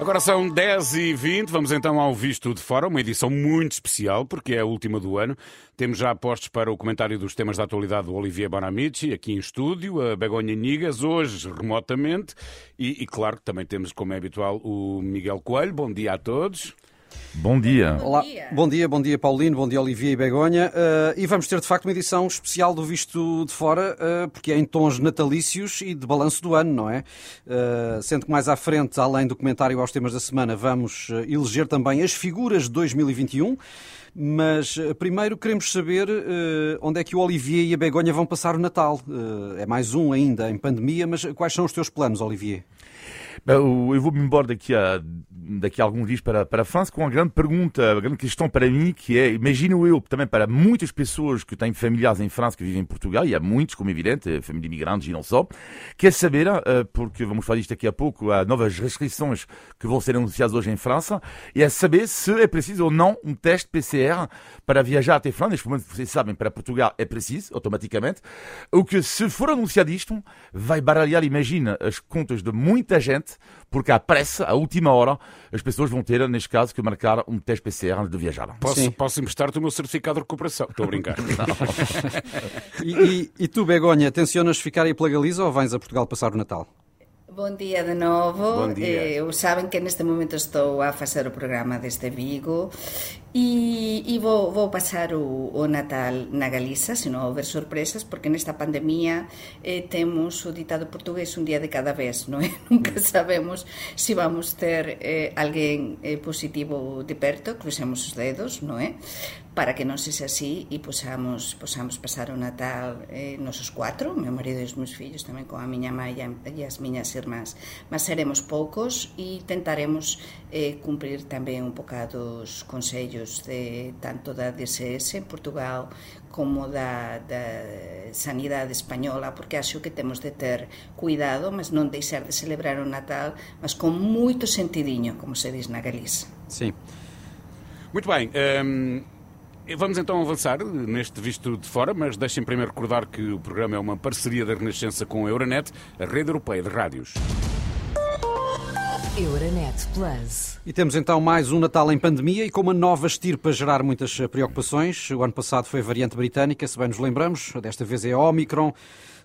Agora são 10 e 20 vamos então ao Visto de Fora, uma edição muito especial, porque é a última do ano. Temos já postos para o comentário dos temas da atualidade do Olivier Bonamici, aqui em estúdio, a Begonha Nigas, hoje remotamente, e, e claro que também temos, como é habitual, o Miguel Coelho. Bom dia a todos. Bom dia. Olá. Bom dia, bom dia Paulino, bom dia Olivier e Begonha. Uh, e vamos ter de facto uma edição especial do Visto de Fora, uh, porque é em tons natalícios e de balanço do ano, não é? Uh, sendo que mais à frente, além do comentário aos temas da semana, vamos eleger também as figuras de 2021. Mas primeiro queremos saber onde é que o Olivier e a Begonha vão passar o Natal. é mais um ainda em pandemia, mas quais são os teus planos, Olivier? Eu vou-me embora daqui a, daqui a alguns dias para, para a França com uma grande pergunta, uma grande questão para mim, que é, imagino eu, também para muitas pessoas que têm familiares em França, que vivem em Portugal, e há muitos, como é evidente, famílias imigrantes e não só, quer saber, eh, porque vamos falar disto daqui a pouco, há novas restrições que vão ser anunciadas hoje em França, e é saber se é preciso ou não um teste PCR para viajar até França. Neste momento, vocês sabem, para Portugal é preciso, automaticamente. O que, se for anunciado isto, vai baralhar, imagina, as contas de muita gente, porque à pressa, à última hora, as pessoas vão ter, neste caso, que marcar um teste PCR antes de viajar. Posso, posso emprestar-te o meu certificado de recuperação? Estou a brincar. e, e, e tu, Begonha, tencionas ficar aí pela Galiza ou vens a Portugal passar o Natal? Bom dia de novo. Bom dia. Eh, saben que neste momento estou a facer o programa desde Vigo e, e vou, vou pasar o, o Natal na Galiza, se non houver sorpresas, porque nesta pandemia eh, temos o ditado portugués un día de cada vez, non é? Nunca sabemos se si vamos ter eh, alguén eh, positivo de perto, crucemos os dedos, non é? Para que non sexa así e posamos, posamos pasar o Natal eh, nosos cuatro, meu marido e os meus fillos tamén con a miña mãe e as miñas irmás mas seremos poucos e tentaremos eh, cumprir tamén un bocado os consellos de tanto da DSS en Portugal como da, da sanidade española, porque acho que temos de ter cuidado, mas non deixar de celebrar o Natal, mas con moito sentidiño, como se diz na Galiza. Sim. Muito bem. Um... Vamos então avançar neste visto de fora, mas deixem primeiro recordar que o programa é uma parceria da Renascença com a Euronet, a rede europeia de rádios. Euronet Plus. E temos então mais um Natal em pandemia e com uma nova estirpa a gerar muitas preocupações. O ano passado foi a variante britânica, se bem nos lembramos, desta vez é a Omicron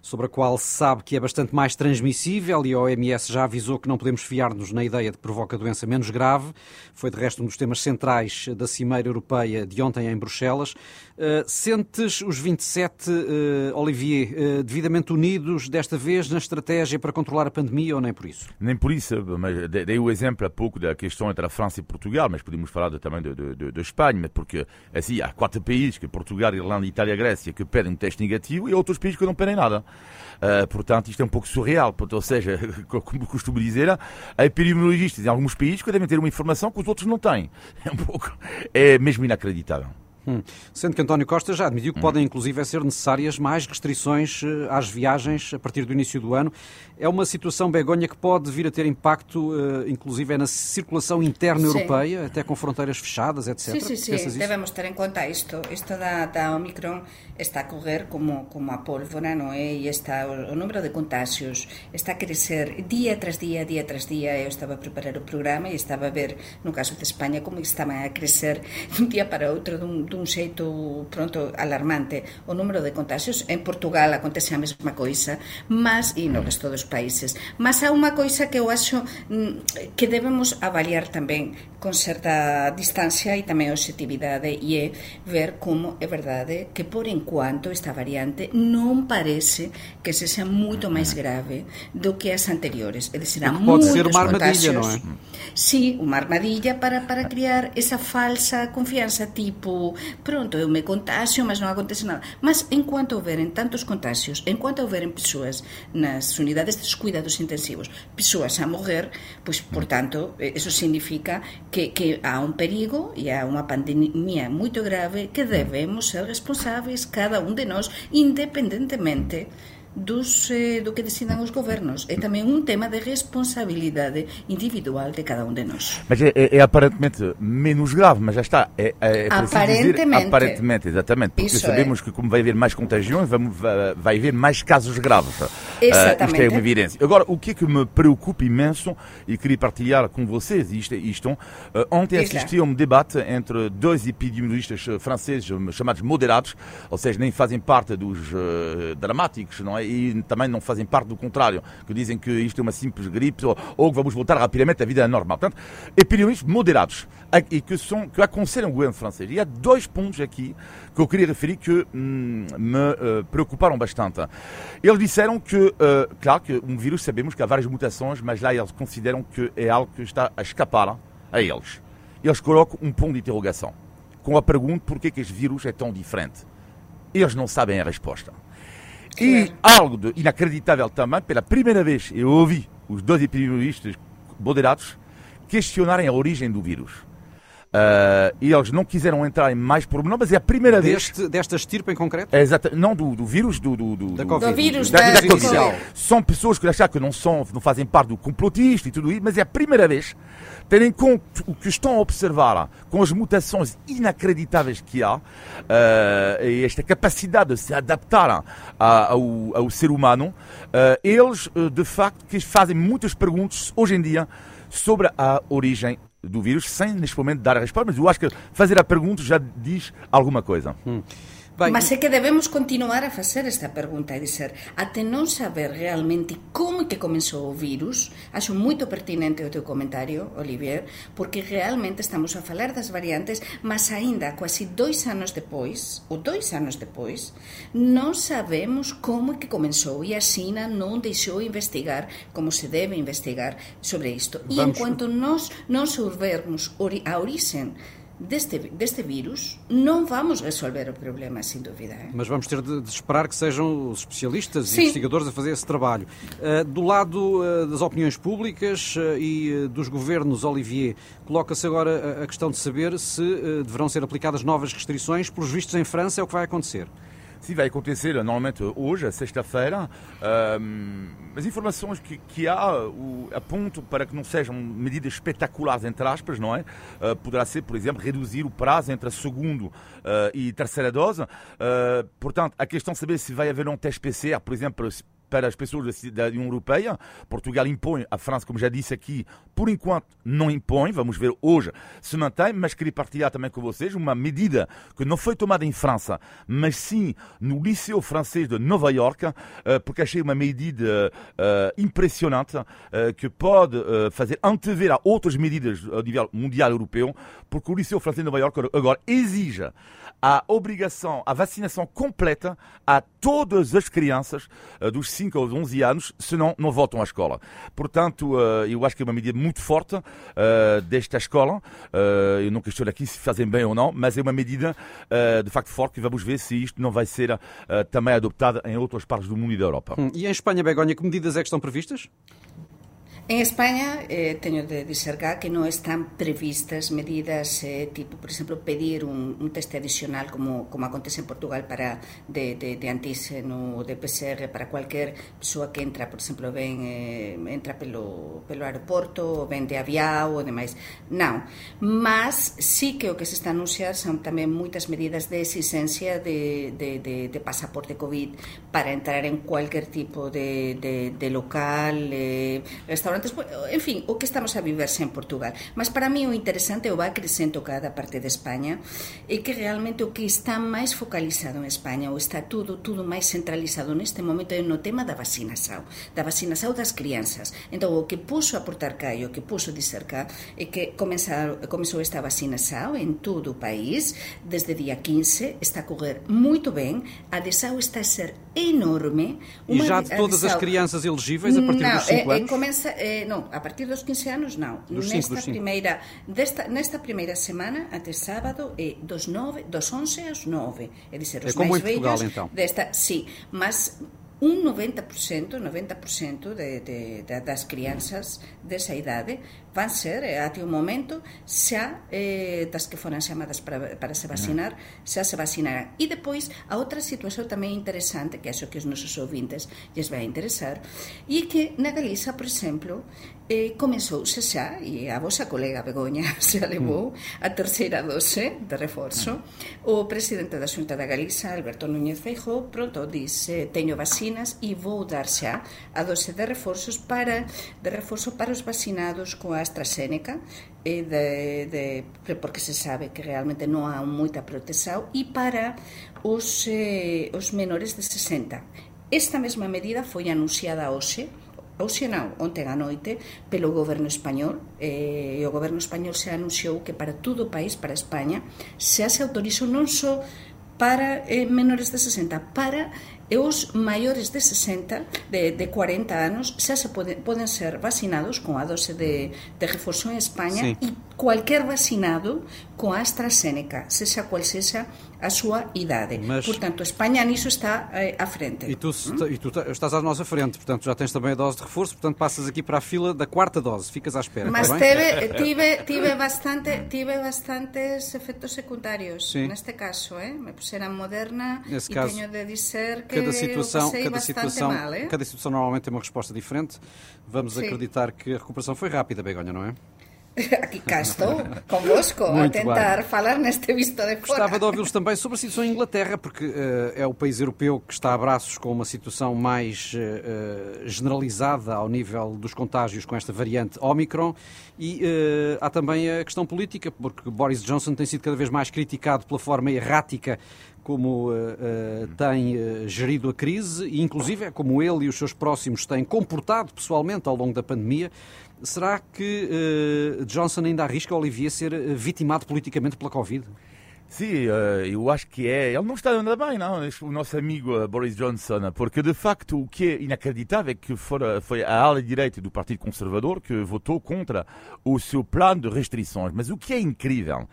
sobre a qual se sabe que é bastante mais transmissível e a OMS já avisou que não podemos fiar-nos na ideia de que provoca doença menos grave. Foi, de resto, um dos temas centrais da Cimeira Europeia de ontem em Bruxelas. Uh, sentes os 27, uh, eh, Olivier, uh, devidamente unidos desta vez na estratégia para controlar a pandemia ou nem por isso? Nem por isso, mas dei o exemplo há pouco da questão entre a França e Portugal, mas podemos falar também de, de, de, Espanha, porque assim, há quatro países, que Portugal, Irlanda, Itália e Grécia, que pedem um teste negativo e outros países que não pedem nada. Portanto, isto é um pouco surreal. Ou seja, como costumo dizer, há epidemiologistas em alguns países que devem ter uma informação que os outros não têm. É um pouco, é mesmo inacreditável. Hum. Sendo que António Costa já admitiu que hum. podem, inclusive, ser necessárias mais restrições eh, às viagens a partir do início do ano. É uma situação, Begonha, que pode vir a ter impacto, uh, inclusive, na circulação interna sim. europeia, até com fronteiras fechadas, etc. Sim, sim, sim. Devemos ter em conta isto. Isto da, da Omicron está a correr como, como a pólvora, não é? E está, o, o número de contágios está a crescer dia tras dia, dia tras dia. Eu estava a preparar o programa e estava a ver, no caso de Espanha, como estava a crescer de um dia para outro, de um, dun xeito pronto alarmante o número de contagios. En Portugal acontece a mesma coisa, mas e no resto dos países. Mas há unha coisa que eu acho mm, que debemos avaliar tamén con certa distancia e tamén objetividade e é ver como é verdade que por enquanto esta variante non parece que se sexa moito máis grave do que as anteriores. É dicir, pode ser unha armadilha, non é? Sí, unha armadilla para, para criar esa falsa confianza tipo pronto, eu me contagio, mas non acontece nada. Mas en cuanto houveren tantos contagios, en cuanto houveren persoas nas unidades dos cuidados intensivos, persoas a morrer, pois, por tanto, eso significa que, que há un perigo e há unha pandemia moito grave que debemos ser responsáveis cada un de nós, independentemente dos, eh, do que decidan os governos. É também um tema de responsabilidade individual de cada um de nós. Mas é, é, é aparentemente menos grave, mas já está. É, é, é aparentemente. Dizer, aparentemente, exatamente. Porque Isso sabemos é. que, como vai haver mais contagiões, vai, vai haver mais casos graves. Exatamente. Uh, isto é uma evidência. Agora, o que é que me preocupa imenso e queria partilhar com vocês, isto, isto uh, ontem assisti a um debate entre dois epidemiologistas franceses chamados moderados, ou seja, nem fazem parte dos uh, dramáticos, não é? E também não fazem parte do contrário, que dizem que isto é uma simples gripe ou, ou que vamos voltar rapidamente à vida normal. Portanto, epidemiologistas moderados e que, são, que aconselham o governo francês. E há dois pontos aqui que eu queria referir que hum, me uh, preocuparam bastante. Eles disseram que, uh, claro que um vírus sabemos que há várias mutações, mas lá eles consideram que é algo que está a escapar a eles. Eles colocam um ponto de interrogação com a pergunta por que este vírus é tão diferente. Eles não sabem a resposta. E algo de inacreditável também, pela primeira vez eu ouvi os dois epidemiologistas moderados questionarem a origem do vírus. Uh, e eles não quiseram entrar em mais pormenor, mas é a primeira Deste, vez. Desta estirpe em concreto? É exato, não do, do vírus, do, do, do, da COVID. do vírus da, da, da COVID. São pessoas que acham que não, são, não fazem parte do complotista e tudo isso, mas é a primeira vez, tendo em conta o que estão a observar com as mutações inacreditáveis que há, uh, e esta capacidade de se adaptar ao, ao ser humano, uh, eles, de facto, que fazem muitas perguntas hoje em dia sobre a origem do vírus, sem neste momento dar a resposta, mas eu acho que fazer a pergunta já diz alguma coisa. Hum. Vai. Mas é que debemos continuar a facer esta pergunta e dizer, até non saber realmente como que comenzou o vírus, acho moito pertinente o teu comentario, Olivier, porque realmente estamos a falar das variantes, mas aínda quase dois anos depois, ou dois anos depois, non sabemos como que comenzou e a China non deixou investigar como se debe investigar sobre isto. E enquanto nós non soubermos a orixen deste, deste vírus, não vamos resolver o problema, sem dúvida. Hein? Mas vamos ter de, de, esperar que sejam os especialistas e investigadores a fazer esse trabalho. Uh, do lado uh, das opiniões públicas uh, e dos governos, Olivier, coloca-se agora a, a, questão de saber se deverão ser aplicadas novas restrições. Pelos vistos em França, é o que vai acontecer. Sim, vai acontecer normalmente hoje, sexta-feira. Um, as informações que, que há o, apontam para que não sejam medidas espetaculares, entre aspas, não é? Uh, poderá ser, por exemplo, reduzir o prazo entre a segunda uh, e terceira dose. Uh, portanto, a questão de saber se vai haver um teste PCR, por exemplo, para as pessoas da União Europeia. Portugal impõe, a França, como já disse aqui, por enquanto não impõe, vamos ver hoje se mantém, mas queria partilhar também com vocês uma medida que não foi tomada em França, mas sim no Liceu Francês de Nova York, eh, porque achei uma medida eh, impressionante eh, que pode fazer antever a outras medidas a nível mundial europeu, porque o Liceu Francês de Nova York agora exige a obrigação, a vacinação completa a todas as crianças dos 5 aos 11 anos, senão não voltam à escola. Portanto, uh, eu acho que é uma medida muito forte uh, desta escola. Eu não questiono aqui se fazem bem ou não, mas é uma medida de facto forte e vamos ver se isto não vai ser também adoptada em outras partes do mundo e da Europa. Hum, e em Espanha, Begonha, que medidas é que estão previstas? En España eh, teño de dizer que non están previstas medidas eh, tipo, por exemplo, pedir un, un teste adicional como, como acontece en Portugal para de, de, de antígeno ou de PCR para cualquier persoa que entra, por exemplo, ven eh, entra pelo, pelo aeroporto ou ven de aviao ou demais. Non, mas sí que o que se está a anunciar son tamén moitas medidas de exigencia de, de, de, de pasaporte COVID para entrar en cualquier tipo de, de, de local, eh, restaurante restaurantes, en fin, o que estamos a viverse en Portugal. Mas para mí o interesante o va crecendo cada parte de España é que realmente o que está máis focalizado en España ou está tudo tudo máis centralizado neste momento é no tema da vacinação, da vacinação das crianças. Entón, o que puxo a portar cá e o que puxo dizer cá é que comezou esta vacinação en todo o país desde día 15, está a correr muito ben, a adesão está a ser enorme. e já de todas as crianças elegíveis a partir não, dos 5 é, anos? É, começa, é, non, a partir dos 15 anos non. Dos nesta cinco, primeira desta nesta primeira semana até sábado é dos 9, dos 11 aos 9. É dizer, os é como máis em Portugal, vellos então. desta, sí, mas un 90%, 90% de, de, de, das crianças desa idade van ser, eh, até o momento, xa eh, das que foran chamadas para, para se vacinar, xa se vacinarán. E depois, a outra situación tamén interesante, que acho que os nosos ouvintes lles vai interesar, e que na Galiza, por exemplo, eh, comezouse xa, e a vosa colega Begoña se levou a terceira dose de reforzo. O presidente da Xunta da Galiza, Alberto Núñez Feijó, pronto dice, teño vacinas e vou dar xa a dose de reforzos para de reforzo para os vacinados con a AstraZeneca e de, de, porque se sabe que realmente non há moita protesao e para os, eh, os menores de 60. Esta mesma medida foi anunciada hoxe hoxe non, ontem a noite, pelo goberno español, eh, o goberno español se anunciou que para todo o país, para España, xa se autorizou non só para eh, menores de 60, para e os maiores de 60, de, de 40 anos, xa se pode, poden ser vacinados con a dose de, de reforzo en España sí. e cualquier vacinado con a AstraZeneca, sexa cual sexa a súa idade. Mas... Portanto, España nisso está eh, à frente. E tu, hum? e tu estás à nossa frente, portanto já tens também a dose de reforço, portanto passas aqui para a fila da quarta dose, ficas à espera. Mas teve, tive, tive, bastante, tive bastantes efectos secundarios Sim. neste caso, eh? me puseram moderna e teño de dizer que cada situação, cada situação, mal, é? cada situação normalmente tem uma resposta diferente. Vamos Sim. acreditar que a recuperação foi rápida, Begonha, não é? Aqui cá estou, convosco, Muito a tentar bem. falar neste visto de fora. Gostava de ouvi-los também sobre a situação em Inglaterra, porque uh, é o país europeu que está a braços com uma situação mais uh, generalizada ao nível dos contágios com esta variante Omicron. E uh, há também a questão política, porque Boris Johnson tem sido cada vez mais criticado pela forma errática como uh, uh, tem uh, gerido a crise e, inclusive, é como ele e os seus próximos têm comportado pessoalmente ao longo da pandemia. Será que Johnson ainda arrisca, Olivier, ser vitimado politicamente pela Covid? Sim, uh, eu acho que é. Ele não está andando bem, não, o nosso amigo uh, Boris Johnson, porque de facto o que é inacreditável é que foi a ala direita do Partido Conservador que votou contra o seu plano de restrições. Mas o que é incrível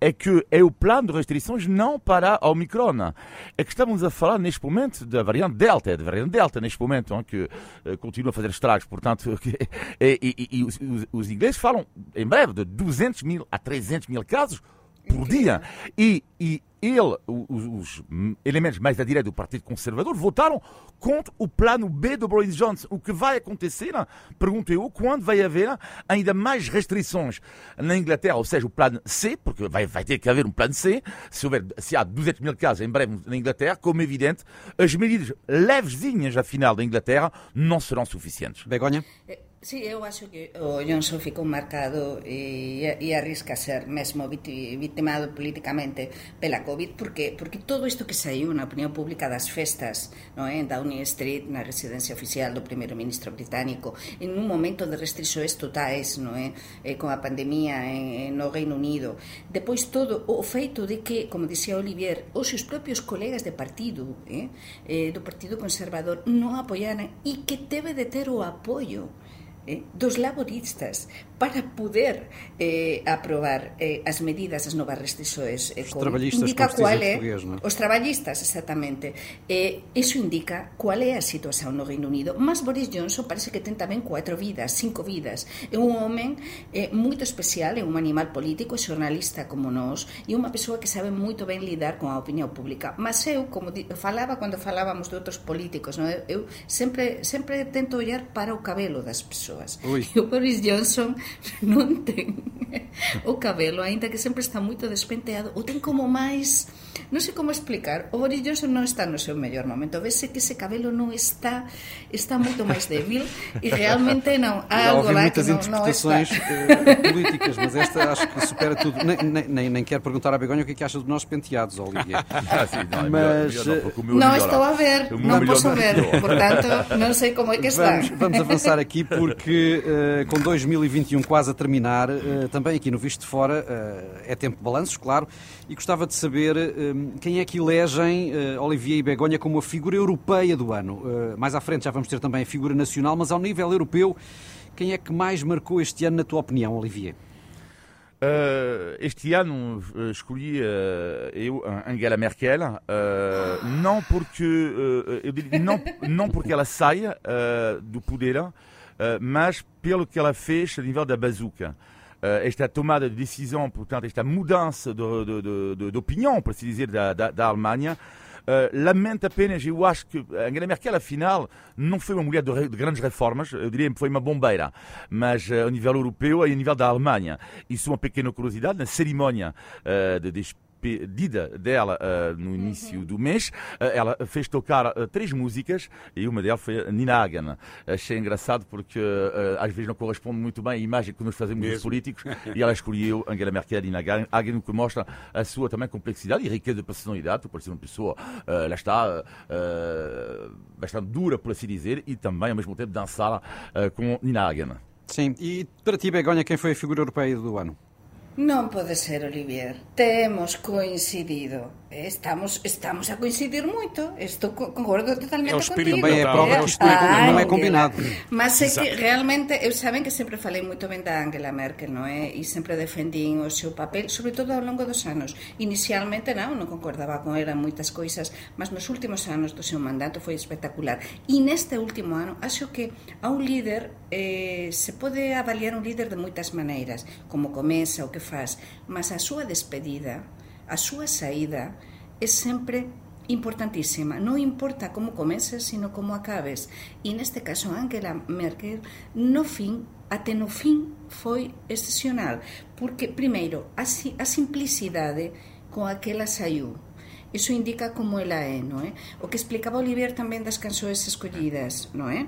é que é o plano de restrições não para a Omicron. É que estamos a falar neste momento da variante Delta, é da variante Delta neste momento, hein, que uh, continua a fazer estragos. Portanto, e, e, e os, os ingleses falam em breve de 200 mil a 300 mil casos por dia. E, e ele, os, os, elementos mais da direita do Partido Conservador, votaram contra o plano B do Boris Johnson. O que vai acontecer, pergunto eu, quando vai haver ainda mais restrições na Inglaterra, ou seja, o plano C, porque vai, vai ter que haver um plano C, se, houver, se há 200 mil casos em breve na Inglaterra, como é evidente, as medidas levezinhas, afinal, da Inglaterra não serão suficientes. Begonha? Sí, eu acho que o Johnson ficou marcado e, e arrisca ser mesmo vitimado políticamente pela COVID porque, porque todo isto que saiu na opinión pública das festas no é? en Downing Street, na residencia oficial do primeiro ministro británico en un momento de restrições totais no é? Con a pandemia en, no Reino Unido depois todo o feito de que, como dicía Olivier os seus propios colegas de partido? Eh, do Partido Conservador non apoiaran e que teve de ter o apoio eh, dos laboristas para poder eh, aprobar eh, as medidas, as novas restrições eh, Os traballistas, indica cual é. Os traballistas, exactamente. Eh, eso indica cual é a situación no Reino Unido. Mas Boris Johnson parece que ten tamén cuatro vidas, cinco vidas. É un home eh, moito especial, é un animal político, é xornalista como nós, e unha persoa que sabe moito ben lidar con a opinión pública. Mas eu, como di, falaba cando falábamos de outros políticos, non? eu sempre sempre tento ollar para o cabelo das persoas Ui. e o Boris Johnson non ten o cabelo, aínda que sempre está moito despenteado, ou ten como máis non sei como explicar, o Boris Johnson non está no seu mellor momento, vese que ese cabelo non está está moito máis débil e realmente non, há algo lá que non, interpretações não está. Eh, políticas, mas esta acho que supera tudo. Nem, nem, nem quero perguntar à Begonha o que é que acha dos nossos penteados, Olivia. Ah, sim, não, é mas melhor, melhor, não, não estou a ver, não posso ver, portanto não sei como é que está. Vamos, vamos avançar aqui porque uh, com 2021 quase a terminar, uh, também aqui no Visto de Fora uh, é tempo de balanços, claro, e gostava de saber quem é que elegem Olivier e Begonha como a figura europeia do ano. mais à frente já vamos ter também a figura nacional, mas ao nível europeu, quem é que mais marcou este ano, na tua opinião, Olivier? Uh, este ano uh, escolhi uh, eu Angela Merkel não porque eu não, não porque ela saia do poder mas pelo que ela fez a nível da bazuca esta tomada de decisão portanto esta mudança de, de, de, de opinião por assim dizer da, da, da Alemanha Uh, apenas, eu acho que Angela Merkel, afinal, não foi uma mulher de, de grandes reformas, eu diria que foi uma bombeira, mas uh, a nível europeu e a nível da Alemanha. Isso é uma pequena curiosidade, na cerimónia uh, de despedida dela uh, no início do mês, uh, ela fez tocar uh, três músicas e uma delas foi Nina Hagen. Achei engraçado porque às vezes não corresponde muito bem à imagem que nós fazemos dos políticos e ela escolheu Angela Merkel e Nina Hagen, que mostra a sua também complexidade e riqueza de personalidade, por ser uma pessoa, lá está, bastante dura, por assim dizer, e também ao mesmo tempo dançar com Nina Hagen. Sim, e para ti, Begonha, quem foi a figura europeia do ano? Non pode ser, Olivier. Temos coincidido. Estamos estamos a coincidir moito, estou concordo totalmente contigo. Vai, é prova que ah, non é combinado. Mas é que realmente eu saben que sempre falei moito ben da Angela Merkel, non é? E sempre defendín o seu papel, sobre todo ao longo dos anos. Inicialmente non, non concordaba con ela moitas coisas, mas nos últimos anos do seu mandato foi espectacular. E neste último ano, acho que a un líder eh, se pode avaliar un líder de moitas maneiras, como comeza, o que faz, mas a súa despedida a súa saída é sempre importantísima. Non importa como comeces, sino como acabes. E neste caso, Angela Merkel, no fin, até no fin, foi excepcional. Porque, primeiro, a, a simplicidade con aquela saiu Iso indica como ela é, non é? O que explicaba Olivier tamén das canções escollidas, non é?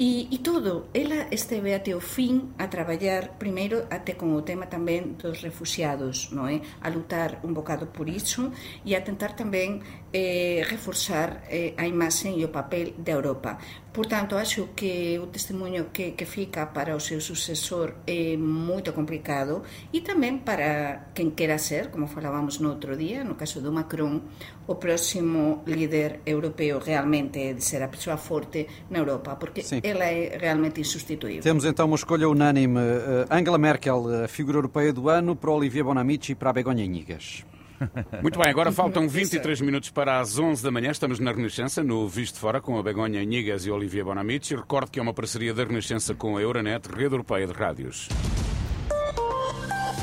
E, e todo, ela esteve até o fin a traballar primeiro até con o tema tamén dos refugiados, non é? A lutar un bocado por iso e a tentar tamén eh, reforzar eh, a imaxe e o papel da Europa. Por tanto, acho que o testemunho que, que fica para o seu sucesor é moito complicado e tamén para quen quera ser, como falábamos no outro día, no caso do Macron, o próximo líder europeo realmente de ser a persoa forte na Europa, porque Sim. Ela é realmente insustituível. Temos então uma escolha unânime. Eh, Angela Merkel, a figura europeia do ano, para Olivier Bonamici e para a Begonha Inigas. Muito bem, agora faltam 23 minutos para as 11 da manhã. Estamos na Renascença, no Visto Fora, com a Begonha Inigas e Olivia Bonamici. Recordo que é uma parceria da Renascença com a Euronet, Rede Europeia de Rádios.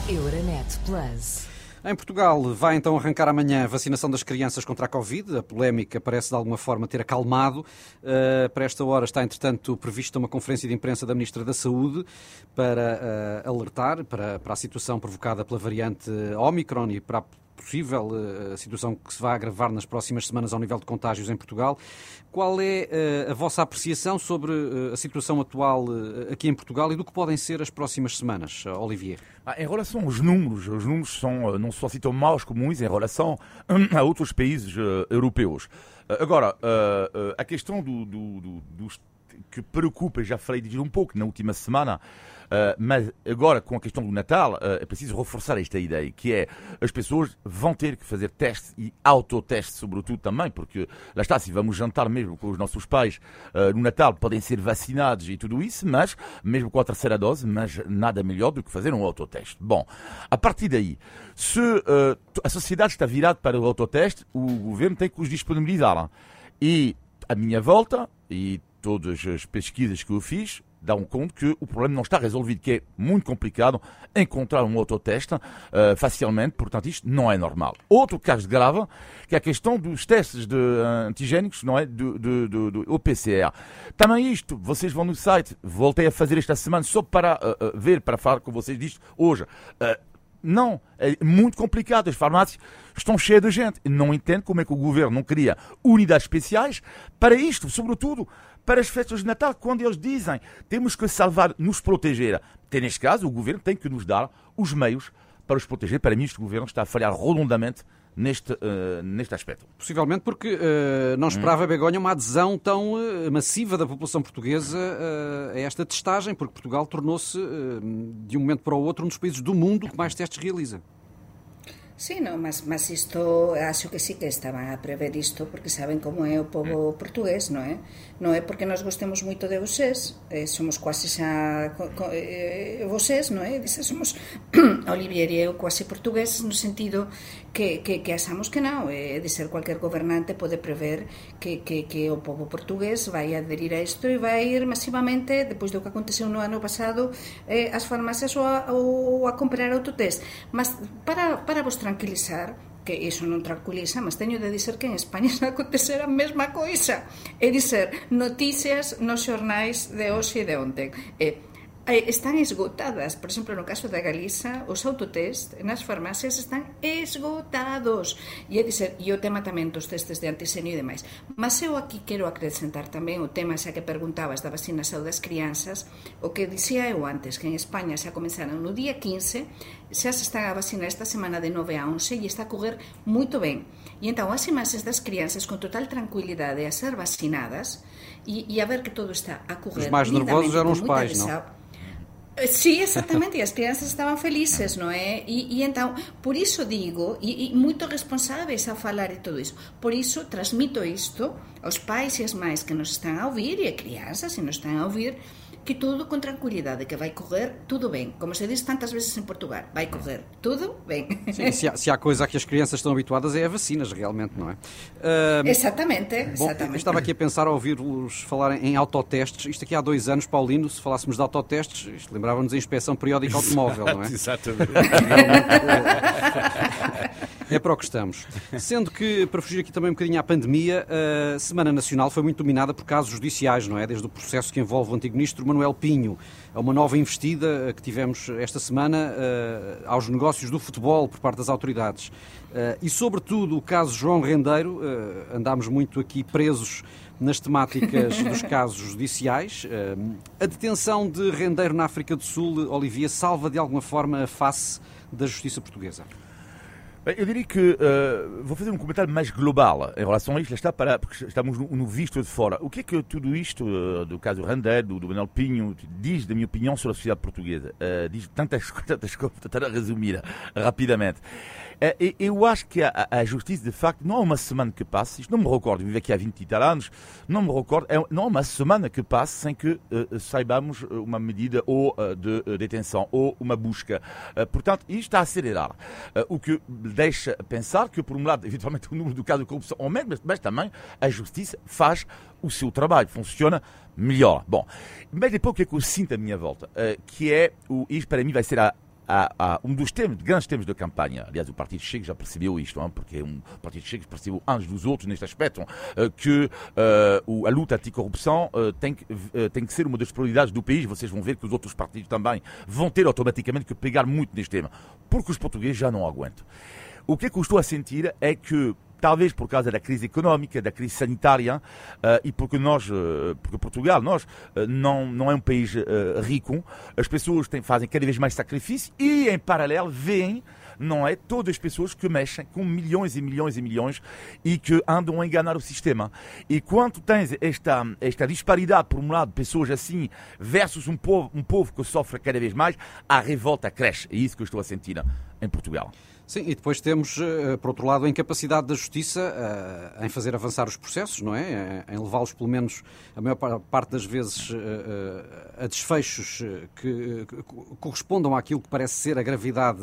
Euronet Plus. Em Portugal vai então arrancar amanhã a vacinação das crianças contra a Covid. A polémica parece de alguma forma ter acalmado. Uh, para esta hora está, entretanto, prevista uma conferência de imprensa da Ministra da Saúde para uh, alertar para, para a situação provocada pela variante Omicron e para a possível eh, a situação que se vai agravar nas próximas semanas ao nível de contágios em Portugal. Qual é eh, a vossa apreciação sobre eh, a situação atual aqui em Portugal e do que podem ser as próximas semanas, Olivier? Ah, em relação aos números, os números são não assim tão maus comuns em relação a outros países europeus. Agora, a questão do, do, do, que preocupa, já falei disso um pouco na última semana, mas agora, com a questão do Natal, uh, é preciso reforçar esta ideia, que é as pessoas vão ter que fazer testes e autotestes, sobretudo também, porque lá está, se vamos jantar mesmo com os nossos pais uh, no Natal, podem ser vacinados e tudo isso, mas mesmo com a terceira dose, mas nada melhor do que fazer um autoteste. Bom, a partir daí, se a sociedade está virada para o autoteste, o governo tem que os disponibilizar. E a minha volta, e todas as pesquisas que eu fiz, dão conta que o problema não está resolvido, que é muito complicado encontrar um autoteste uh, facilmente, portanto isto não é normal. Outro caso grave, que é a questão dos testes de, uh, antigénicos, não é, do, do, do, do OPCR. Também isto, vocês vão no site, voltei a fazer esta semana só para uh, ver, para falar com vocês disto hoje. Não, é muito complicado. As farmácias estão cheias de gente. Não entendo como é que o governo não cria unidades especiais para isto, sobretudo para as festas de Natal, quando eles dizem temos que salvar, nos proteger. Tem, neste caso, o governo tem que nos dar os meios para os proteger. Para mim, este governo está a falhar redondamente neste, uh, neste aspecto. Possivelmente porque uh, não esperava hum. Begonha uma adesão tão uh, massiva da população portuguesa a esta testagem, porque Portugal tornou-se, de um momento para o outro, um dos países do mundo que mais testes realiza. Sí, no, mas, mas isto acho que sí que estaban a prever isto porque saben como é o povo mm. portugués, non é? Non é porque nos gostemos moito de vosés, eh, somos quase xa co, co, eh, vosés, non é? Dice, somos Olivier e eu quase portugués no sentido que, que, que asamos que non eh, de ser cualquier gobernante pode prever que, que, que o povo portugués vai aderir a isto e vai ir masivamente depois do que aconteceu no ano pasado eh, as farmacias ou a, ou a comprar autotest mas para, para vos tranquilizar que iso non tranquiliza, mas teño de dizer que en España xa acontecer a mesma coisa. É dizer, noticias nos xornais de hoxe e de onte. Eh, están esgotadas. Por exemplo, no caso da Galiza, os autotest nas farmacias están esgotados. E é dizer, e o tema tamén dos testes de antisenio e demais. Mas eu aquí quero acrescentar tamén o tema xa que perguntabas da vacinação das crianças, o que dicía eu antes, que en España xa comenzaron no día 15, xa se están a vacinar esta semana de 9 a 11 e está a correr moito ben. E entón as imaxes das crianças con total tranquilidade a ser vacinadas e, e a ver que todo está a correr. Os mais nervosos eram os pais, não? Sí, exactamente, e as crianças estaban felices, non é? E, e entón, por iso digo, e, e moito responsáveis a falar e todo iso, por iso transmito isto aos pais e as mães que nos están a ouvir e a crianças se nos están a ouvir, que tudo com tranquilidade, que vai correr tudo bem. Como se diz tantas vezes em Portugal, vai correr tudo bem. Sim, se, há, se há coisa a que as crianças estão habituadas é a vacinas, realmente, não é? Uh, exatamente, bom, exatamente. Estava aqui a pensar, a ouvir-vos falar em autotestes. Isto aqui há dois anos, Paulino, se falássemos de autotestes, lembrava-nos a inspeção periódica automóvel, não é? Exatamente. É para o que estamos. Sendo que, para fugir aqui também um bocadinho à pandemia, a Semana Nacional foi muito dominada por casos judiciais, não é? Desde o processo que envolve o antigo ministro Manuel Pinho, a uma nova investida que tivemos esta semana uh, aos negócios do futebol por parte das autoridades. Uh, e, sobretudo, o caso João Rendeiro, andámos muito aqui presos nas temáticas dos casos judiciais. a detenção de Rendeiro na África do Sul, Olivia, salva de alguma forma a face da justiça portuguesa? Eu diria que uh, vou fazer um comentário mais global em relação a isto, está para, porque estamos no, no, visto de fora. O que é que tudo isto, uh, do caso Randé, do, do Manuel Pinho, diz da minha opinião sobre a sociedade portuguesa? Uh, diz tantas, tantas coisas, tentar resumir rapidamente. Eu acho que a, a, justiça, de facto, não há uma semana que passe, isto não me recordo, vivo aqui há 20 e tal anos, não me recordo, é, não há uma semana que passe sem que saibamos uma medida ou de detenção ou uma busca. Portanto, isto está a acelerar. o que deixa pensar que, por um lado, eventualmente, o número de casos de corrupção aumenta, mas, mas também a justiça faz o seu trabalho, funciona melhor. Bom, mas depois o que é que eu sinto à minha volta? que é, o, isto para mim vai ser a há, há um dos temas, grandes temas da campanha, aliás, o Partido Chega já percebeu isto, não? porque um, o Partido Chega percebeu uns dos outros neste aspecto, uh, que uh, a luta anticorrupção uh, tem, que, tem que ser uma das prioridades do país. Vocês vão ver que os outros partidos também vão ter automaticamente que pegar muito neste tema, porque os portugueses já não aguentam. O que é eu estou a sentir é que talvez por causa da crise económica, da crise sanitária, uh, e porque nós, uh, porque Portugal, nós uh, não, não é um país rico, as pessoas têm, fazem cada vez mais sacrifício e, em paralelo, veem não é? Todas as pessoas que mexem com milhões e milhões e milhões e que andam a enganar o sistema. E quando tens esta, esta disparidade, por um lado, pessoas assim versus um povo, um povo que sofre cada vez mais, a revolta cresce. É isso que eu estou a sentir em Portugal. Sim, e depois temos, eh, por outro lado, a incapacidade da Justiça uh, em fazer avançar os processos, não é? Em levá-los, pelo menos, a maior parte das vezes, a desfechos que correspondam àquilo que parece ser a gravidade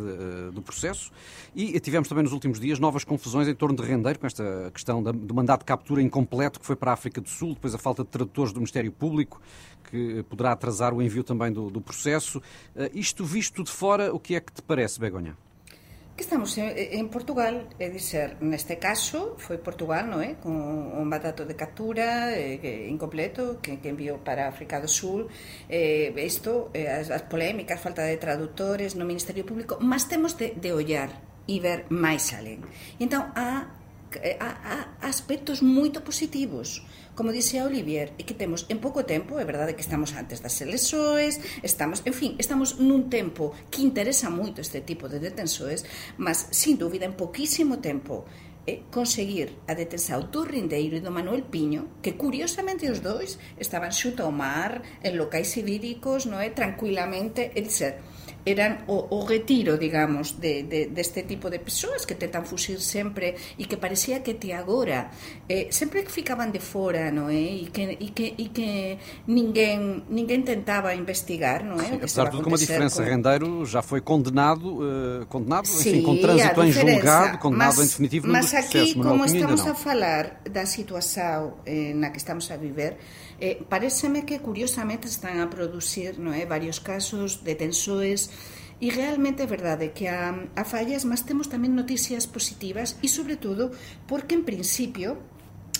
do processo. E tivemos também nos últimos dias novas confusões em torno de Rendeiro, com esta questão do mandato de captura incompleto que foi para a África do Sul, depois a falta de tradutores do Ministério Público, que poderá atrasar o envio também do processo. Isto visto de fora, o que é que te parece, Begonha? que estamos en, en Portugal, é dizer, neste caso foi Portugal, non é? Con un mandato de captura eh, que, incompleto que, que enviou para África do Sul. Eh, isto, eh, as, as polémicas falta de traductores no Ministerio Público mas temos de, de ollar e ver máis alén. Entón, há, há, há aspectos moito positivos como dixía Olivier, é que temos en pouco tempo, é verdade que estamos antes das elexoes, estamos, en fin, estamos nun tempo que interesa moito este tipo de detensoes, mas, sin dúbida, en poquísimo tempo é conseguir a detensa do Rindeiro e do Manuel Piño, que curiosamente os dois estaban xuto ao mar, en locais ibéricos, non é? tranquilamente, e dizer, eran o, o retiro, digamos, de, de, deste tipo de persoas que tentan fuxir sempre e que parecía que te agora eh, sempre que ficaban de fora, non é? E que, e que, e que ninguén, ninguén tentaba investigar, non é? Sim, apesar de tudo, com uma diferença, com... Rendeiro já foi condenado, uh, condenado Sim, enfim, com trânsito em julgado, condenado mas, em definitivo mas no aqui, como estamos a falar da situação eh, na que estamos a viver, eh, pareceme que curiosamente están a producir non é, varios casos de tensoes E realmente é verdade que a, fallas, mas temos tamén noticias positivas e, sobre todo, porque en principio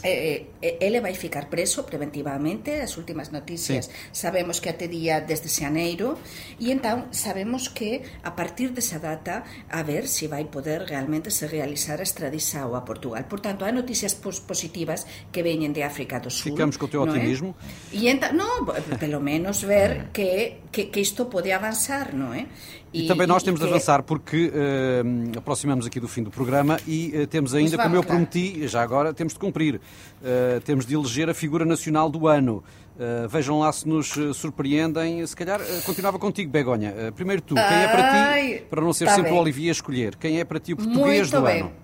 eh, eh, ele vai ficar preso preventivamente as últimas noticias sí. sabemos que até día desde xaneiro e entón sabemos que a partir desa data a ver se si vai poder realmente se realizar a extradição a Portugal por tanto, há noticias pos positivas que veñen de África do Sul ficamos co teu optimismo e entón, no, pelo menos ver que, que, que isto pode avançar non é? E, e também nós temos de avançar porque uh, aproximamos aqui do fim do programa e uh, temos ainda, como eu prometi, já agora temos de cumprir, uh, temos de eleger a figura nacional do ano. Uh, vejam lá se nos surpreendem. Se calhar continuava contigo, Begonha. Primeiro tu, quem é para ti, para não ser tá sempre bem. o Olivier a escolher, quem é para ti o português Muito do bem. ano?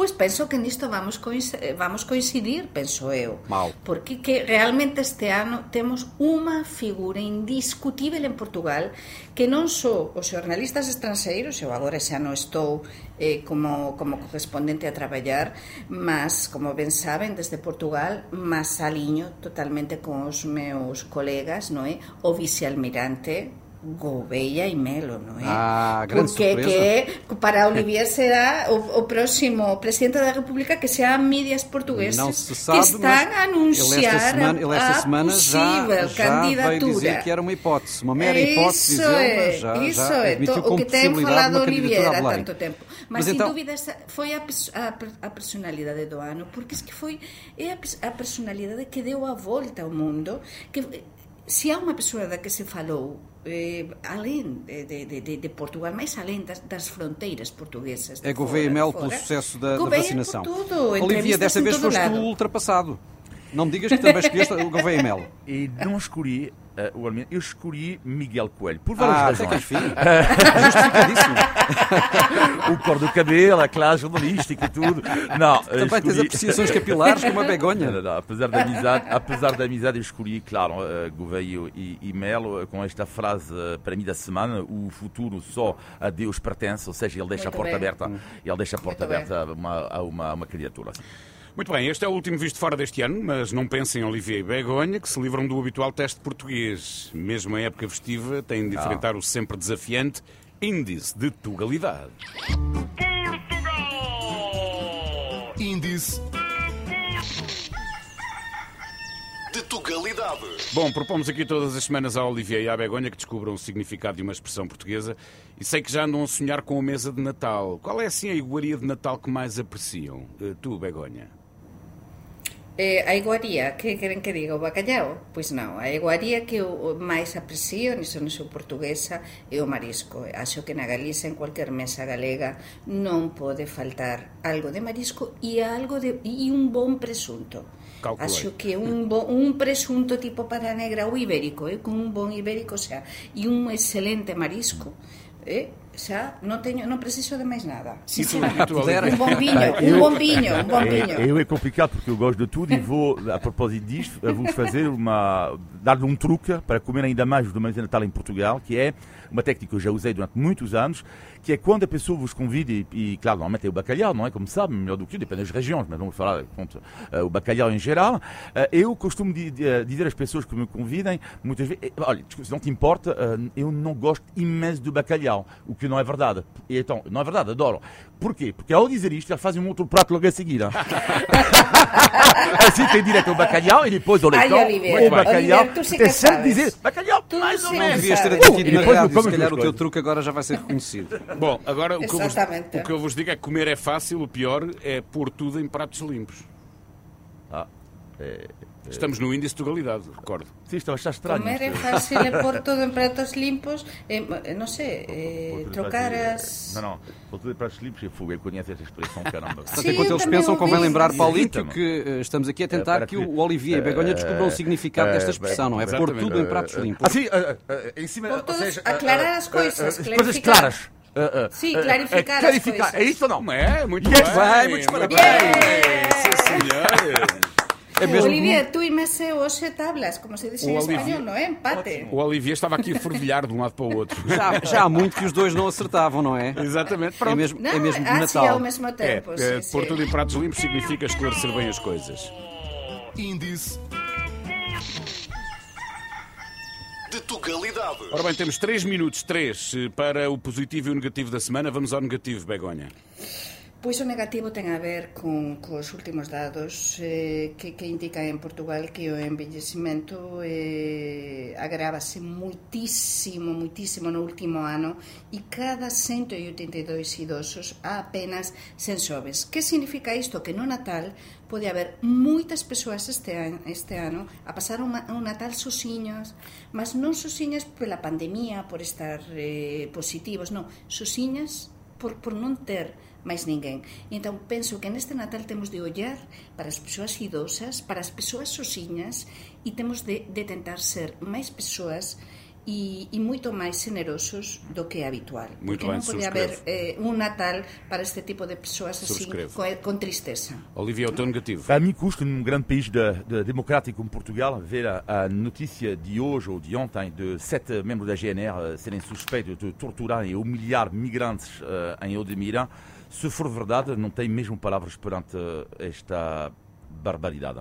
Pois penso que nisto vamos coincidir, eh, vamos coincidir penso eu. Mau. Porque que realmente este ano temos unha figura indiscutível en Portugal que non só os xornalistas estranxeiros, eu agora xa non estou eh, como, como correspondente a traballar, mas, como ben saben, desde Portugal, mas aliño totalmente con os meus colegas, non é? O vicealmirante Gouveia e Melo, non é? Ah, gran Porque surpresa. que para Olivier será o, o próximo presidente da República que sea mídias portugueses Não se sabe, que están a anunciar ele esta semana, ele esta a semana possível já, candidatura. Já veio dizer que era uma hipótese, uma mera hipótese, isso é, já, isso já é, o que tem falado Olivier há tanto tempo. Mas, Mas sem então... dúvida foi a, a, a personalidade do ano, porque es que foi é a, a personalidade que deu a volta ao mundo, que se há unha persoa da que se falou eh, além de, de, de, de, Portugal, mais além das, das fronteiras portuguesas. É Gouveia Mel pelo sucesso da, da vacinação. Tudo, Olivia, desta vez foste lado. ultrapassado. Não me digas que também escolheste o Gouveia Mel. E não escolhi uh, o eu escolhi Miguel Coelho, por várias ah, razões. Até que enfim. Justificadíssimo. o cor do cabelo, a classe jornalística e tudo. Não, Também escolhi... tens apreciações capilares como a begonha. Não, não, apesar da amizade, apesar da amizade, eu escolhi, claro, uh, Gouveia e, e Melo, com esta frase uh, para mim da semana: o futuro só a Deus pertence, ou seja, ele deixa Muito a porta bem. aberta, ele deixa a porta Muito aberta a uma, a uma, a uma criatura. Muito bem, este é o último visto fora deste ano, mas não pensem em Olivier e Begonha, que se livram do habitual teste português. Mesmo em época festiva, têm de enfrentar o sempre desafiante índice de tugalidade. Portugal! Índice de Tugalidade. Bom, propomos aqui todas as semanas à Olivier e à Begonha que descubram o significado de uma expressão portuguesa e sei que já andam a sonhar com a mesa de Natal. Qual é assim a iguaria de Natal que mais apreciam? Eh, Tu, Begonha? Eh, a iguaría, que queren que diga o bacalhau? Pois non, a iguaría que eu máis aprecio, niso sou portuguesa, é o marisco. Acho que na Galiza, en cualquier mesa galega, non pode faltar algo de marisco e algo de e un bon presunto. Calculei. Acho que un, bo, un presunto tipo para negra ou ibérico, eh, con un bon ibérico, o sea, e un excelente marisco, eh, xa non teño, non preciso de máis nada. E tu, e tu, Puder. Olivier? Un bom vinho, un bom vinho, un bom vinho. É, eu é complicado porque eu gosto de tudo e vou, a propósito disto, vou fazer uma. dar-lhe um truque para comer ainda mais do mês de Natal em Portugal, que é uma técnica que eu já usei durante muitos anos, que é quando a pessoa vos convida, e, e claro, normalmente é o bacalhau, não é? Como sabe, melhor do que eu, depende das regiões, mas vamos falar contra uh, o bacalhau em geral. Uh, eu costumo di, dizer às pessoas que me convidem, muitas vezes, eh, olha, se não te importa, uh, eu não gosto imenso do bacalhau, o que não é verdade. E, então, não é verdade, adoro. Porquê? Porque ao dizer isto, eles fazem um outro prato logo a seguir. assim tem direito ao bacalhau e depois Ai, leitão, Olivier, o bacalhau. É sempre dizer bacalhau, Tu mais ou menos. Devias ter admitido E na se calhar o teu truque agora já vai ser reconhecido. Bom, agora o que, eu vos, o que eu vos digo é que comer é fácil, o pior é pôr tudo em pratos limpos. Ah, é, Estamos no índice de legalidade, recordo. Sim, a achar estranho. Comer é isto. fácil é pôr tudo em pratos limpos, eh, não sei, eh, em trocar as... Não, não. Pôr tudo em pratos limpos e fogo. Eu conheço esta expressão, caramba. Portanto, Sim, enquanto eles pensam, convém ouvi. lembrar, Paulinho, Irrita-me. que eh, estamos aqui a Eh, tentar que o Olivier e Begonha descubram o significado desta expressão, não é? Pôr tudo em pratos limpos. Assim, ah, ah, em cima, Pôr ou seja, aclarar ah, as ah, coisas, ah, as coisas claras. Ah, ah, Sim, ah, clarificar ah, as clarificar. coisas. É isso ou não? É? Muito Yes, bem. vai, muitos muito parabéns. bem. Sim, senhor. É mesmo Olivia, tú y Mese hoxe tablas, como se dice en O Olivia- español, non é? Empate. O Olivier estava aqui a fervilhar de um lado para o outro. Já, já há muito que os dois não acertavam, não é? Exatamente. É Pronto. mesmo, Não, é mesmo de ah, sim, Natal. ao mesmo É, tempo. é, sim, pôr sim. tudo em pratos limpos significa esclarecer bem as coisas. Índice de Tugalidade. Ora bem, temos 3 minutos, 3 para o positivo e o negativo da semana. Vamos ao negativo, Begonha. Pois o negativo ten a ver con cos últimos dados eh, que, que indican en Portugal que o envellecimento eh, agravase muitísimo, muitísimo no último ano e cada 182 idosos há apenas 100 xoves. Que significa isto? Que no Natal pode haber moitas persoas este ano, este ano a pasar un, un Natal sosiñas, mas non sosiñas pola pandemia, por estar eh, positivos, non, sosiñas por, por non ter máis ninguén. E entón penso que neste Natal temos de ollar para as persoas idosas, para as persoas sosiñas e temos de, de tentar ser máis persoas e, e moito máis generosos do que é habitual. Muito Porque ben, non pode haber eh, un Natal para este tipo de persoas así Subscrevo. con, con tristeza. Olivier, o teu negativo. A mim custa, num grande país de, de democrático como Portugal, ver a, a notícia de hoje ou de ontem de sete membros da GNR serem suspeitos de torturar e humilhar migrantes eh, em Odmira. Se for verdade, não tenho mesmo palavras perante esta barbaridade.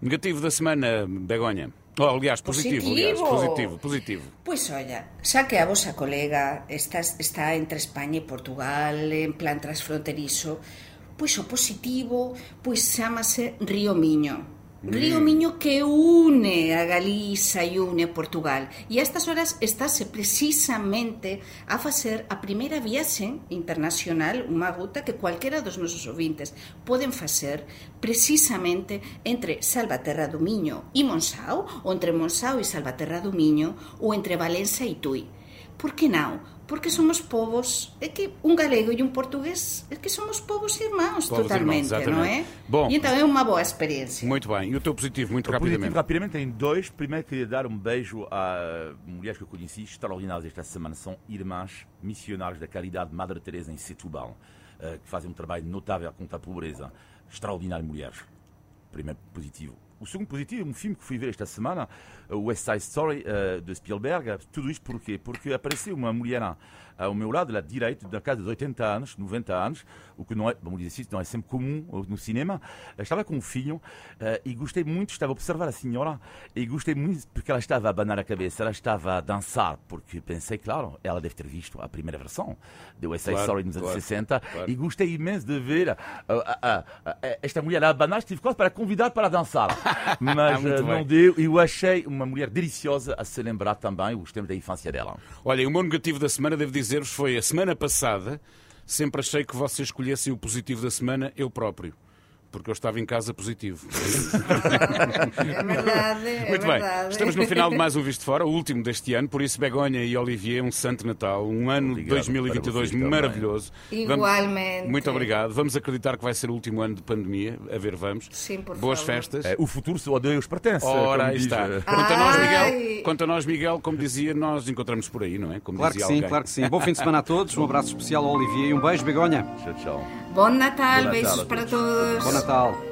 Negativo da semana, Begonha. Oh, aliás, positivo, aliás, Positivo. positivo, positivo. Pois olla, xa que a vosa colega está, está entre España e Portugal en plan transfronterizo, pois o positivo pois chamase Río Miño. Río Miño que une a Galiza e une a Portugal. E a estas horas estáse precisamente a facer a primeira viaxe internacional, unha ruta que cualquera dos nosos ouvintes poden facer precisamente entre Salvaterra do Miño e Monsao, ou entre Monsao e Salvaterra do Miño, ou entre Valença e Tui. Por que non? Porque somos povos, é que un galego e un portugués, é que somos povos irmãos Povos totalmente, irmãos, exatamente. é? Bom. e então é unha boa experiencia. Muito bem. E o teu positivo, muito O positivo, rapidamente. rapidamente, tem dois. Primeiro, queria dar um beijo a mulheres que eu conheci, extraordinárias esta semana. São irmãs missionárias da caridade Madre Teresa em Setúbal, eh, que fazem um trabalho notável contra a pobreza. Extraordinárias mulheres. Primeiro positivo. O segundo positivo é um filme que fui ver esta semana, West Side Story, eh, de Spielberg. Tudo isto por quê? Porque apareceu uma mulher ah, ao meu lado, lá direito, da casa de 80 anos, 90 anos, o que não é, vamos dizer assim, não é sempre comum no cinema. Estava com um filho eh, e gostei muito, estava a observar a senhora e gostei muito porque ela estava a abanar a cabeça, ela estava a dançar, porque pensei, claro, ela deve ter visto a primeira versão de West Side Claro, Story nos anos claro, 60 claro. e gostei imenso de ver ah, ah, esta mulher a abanar, estive quase para convidar para dançar, mas não deu e eu achei uma mulher deliciosa a se lembrar também os tempos da infância dela. Olha, o meu negativo da semana, devo dizer-vos, foi a semana passada. Sempre achei que vocês escolhessem o positivo da semana eu próprio. Porque eu estava em casa positivo. É verdade, é Muito bem. verdade. Estamos no final de mais um Visto Fora, o último deste ano. Por isso, Begonha e Olivier, um santo Natal. Um ano Obrigado 2022 para vocês também. maravilhoso. Igualmente. Muito obrigado. Vamos acreditar que vai ser o último ano de pandemia. A ver, vamos. Sim, por Boas favor. festas. Eh, o futuro só a Deus pertence. Ora, como aí diz, está. Quanto a nós. Miguel, quanto a nós, Miguel, como dizia, nós encontramos por aí, não é? Como Claro que sim, alguém. claro que sim. Bom fim de semana a todos, um abraço especial ao Olivier e um beijo, Begonha. Tchau, tchau. Bom Natal, Bom Natal beijos para todos. todos. Bom Natal.